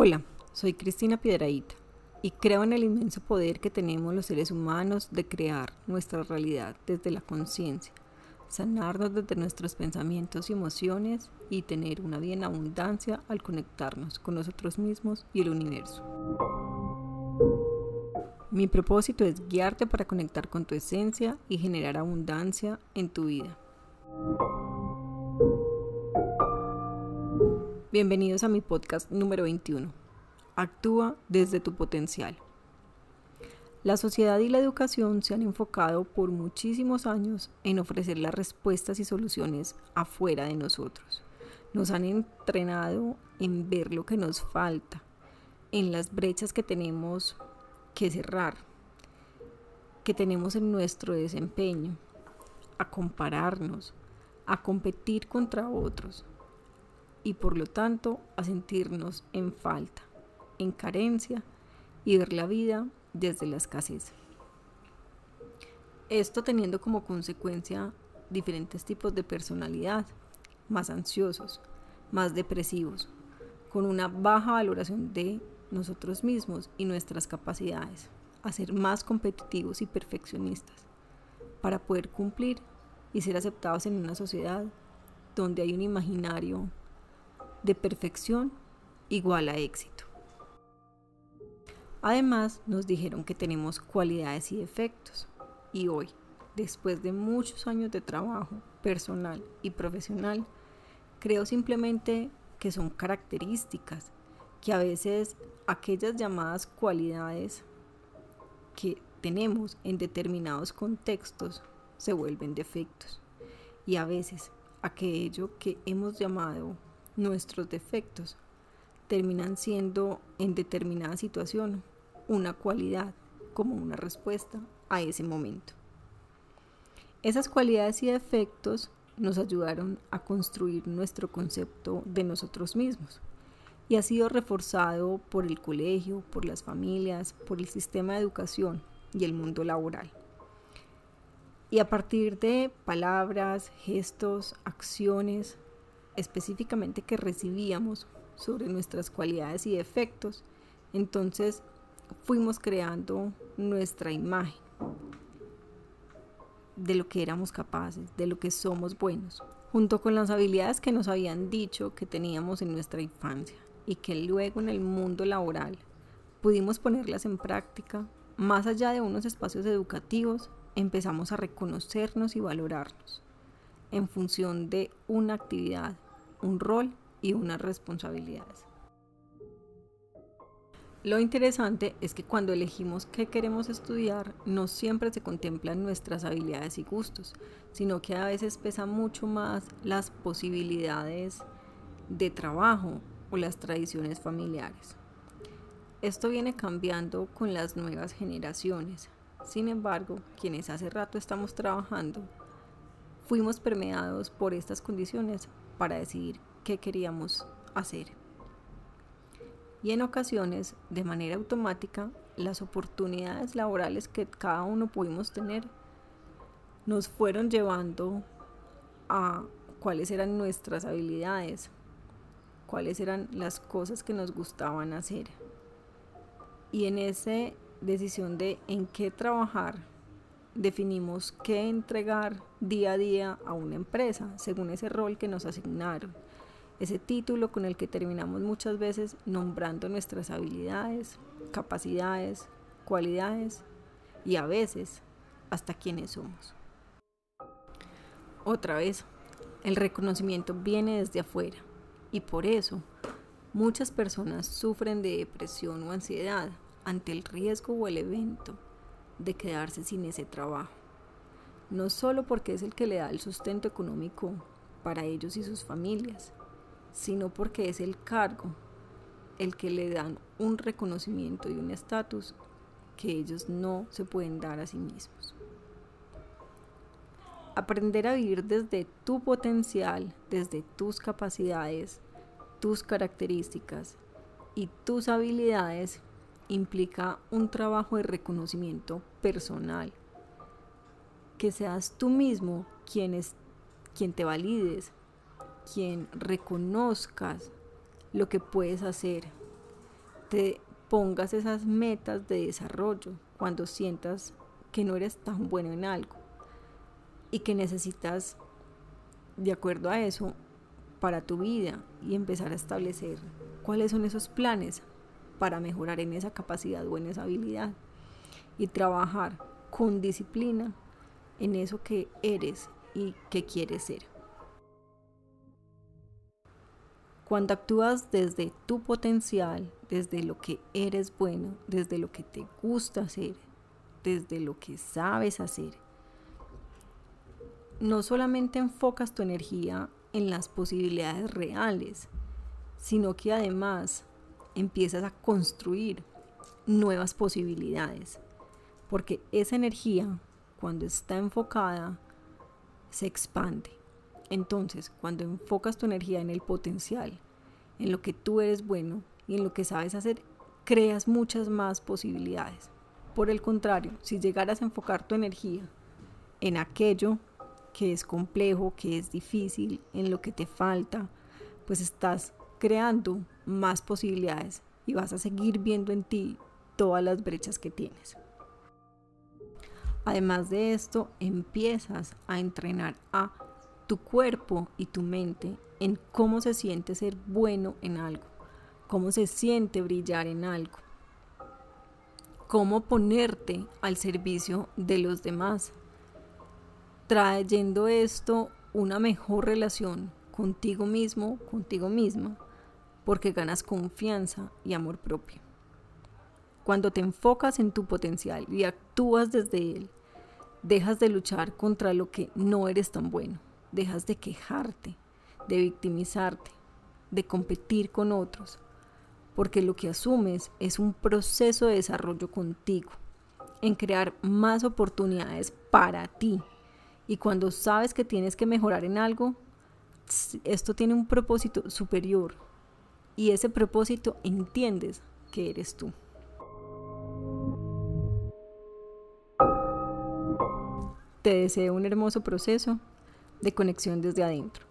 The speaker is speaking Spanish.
Hola, soy Cristina Piedraíta y creo en el inmenso poder que tenemos los seres humanos de crear nuestra realidad desde la conciencia, sanarnos desde nuestros pensamientos y emociones y tener una vida en abundancia al conectarnos con nosotros mismos y el universo. Mi propósito es guiarte para conectar con tu esencia y generar abundancia en tu vida. Bienvenidos a mi podcast número 21. Actúa desde tu potencial. La sociedad y la educación se han enfocado por muchísimos años en ofrecer las respuestas y soluciones afuera de nosotros. Nos han entrenado en ver lo que nos falta, en las brechas que tenemos que cerrar, que tenemos en nuestro desempeño, a compararnos, a competir contra otros y por lo tanto a sentirnos en falta, en carencia y ver la vida desde la escasez. Esto teniendo como consecuencia diferentes tipos de personalidad, más ansiosos, más depresivos, con una baja valoración de nosotros mismos y nuestras capacidades, a ser más competitivos y perfeccionistas, para poder cumplir y ser aceptados en una sociedad donde hay un imaginario de perfección igual a éxito. Además, nos dijeron que tenemos cualidades y defectos. Y hoy, después de muchos años de trabajo personal y profesional, creo simplemente que son características que a veces aquellas llamadas cualidades que tenemos en determinados contextos se vuelven defectos y a veces aquello que hemos llamado nuestros defectos terminan siendo en determinada situación una cualidad como una respuesta a ese momento. Esas cualidades y defectos nos ayudaron a construir nuestro concepto de nosotros mismos y ha sido reforzado por el colegio, por las familias, por el sistema de educación y el mundo laboral. Y a partir de palabras, gestos, acciones, específicamente que recibíamos sobre nuestras cualidades y defectos, entonces fuimos creando nuestra imagen de lo que éramos capaces, de lo que somos buenos, junto con las habilidades que nos habían dicho que teníamos en nuestra infancia y que luego en el mundo laboral pudimos ponerlas en práctica, más allá de unos espacios educativos, empezamos a reconocernos y valorarnos en función de una actividad, un rol y unas responsabilidades. Lo interesante es que cuando elegimos qué queremos estudiar, no siempre se contemplan nuestras habilidades y gustos, sino que a veces pesa mucho más las posibilidades de trabajo o las tradiciones familiares. Esto viene cambiando con las nuevas generaciones. Sin embargo, quienes hace rato estamos trabajando, fuimos permeados por estas condiciones para decidir qué queríamos hacer. Y en ocasiones, de manera automática, las oportunidades laborales que cada uno pudimos tener nos fueron llevando a cuáles eran nuestras habilidades, cuáles eran las cosas que nos gustaban hacer. Y en esa decisión de en qué trabajar, definimos qué entregar día a día a una empresa, según ese rol que nos asignaron. Ese título con el que terminamos muchas veces nombrando nuestras habilidades, capacidades, cualidades y a veces hasta quiénes somos. Otra vez, el reconocimiento viene desde afuera y por eso muchas personas sufren de depresión o ansiedad ante el riesgo o el evento de quedarse sin ese trabajo. No solo porque es el que le da el sustento económico para ellos y sus familias, sino porque es el cargo el que le dan un reconocimiento y un estatus que ellos no se pueden dar a sí mismos. Aprender a vivir desde tu potencial, desde tus capacidades, tus características y tus habilidades implica un trabajo de reconocimiento personal. Que seas tú mismo quien, es, quien te valides, quien reconozcas lo que puedes hacer, te pongas esas metas de desarrollo cuando sientas que no eres tan bueno en algo y que necesitas, de acuerdo a eso, para tu vida y empezar a establecer cuáles son esos planes para mejorar en esa capacidad o en esa habilidad y trabajar con disciplina en eso que eres y que quieres ser. Cuando actúas desde tu potencial, desde lo que eres bueno, desde lo que te gusta hacer, desde lo que sabes hacer, no solamente enfocas tu energía en las posibilidades reales, sino que además empiezas a construir nuevas posibilidades, porque esa energía, cuando está enfocada, se expande. Entonces, cuando enfocas tu energía en el potencial, en lo que tú eres bueno y en lo que sabes hacer, creas muchas más posibilidades. Por el contrario, si llegaras a enfocar tu energía en aquello que es complejo, que es difícil, en lo que te falta, pues estás creando más posibilidades y vas a seguir viendo en ti todas las brechas que tienes. Además de esto, empiezas a entrenar a tu cuerpo y tu mente en cómo se siente ser bueno en algo, cómo se siente brillar en algo, cómo ponerte al servicio de los demás, trayendo esto una mejor relación contigo mismo, contigo misma, porque ganas confianza y amor propio. Cuando te enfocas en tu potencial y actúas desde él, dejas de luchar contra lo que no eres tan bueno, dejas de quejarte, de victimizarte, de competir con otros, porque lo que asumes es un proceso de desarrollo contigo, en crear más oportunidades para ti. Y cuando sabes que tienes que mejorar en algo, esto tiene un propósito superior y ese propósito entiendes que eres tú. Te deseo un hermoso proceso de conexión desde adentro.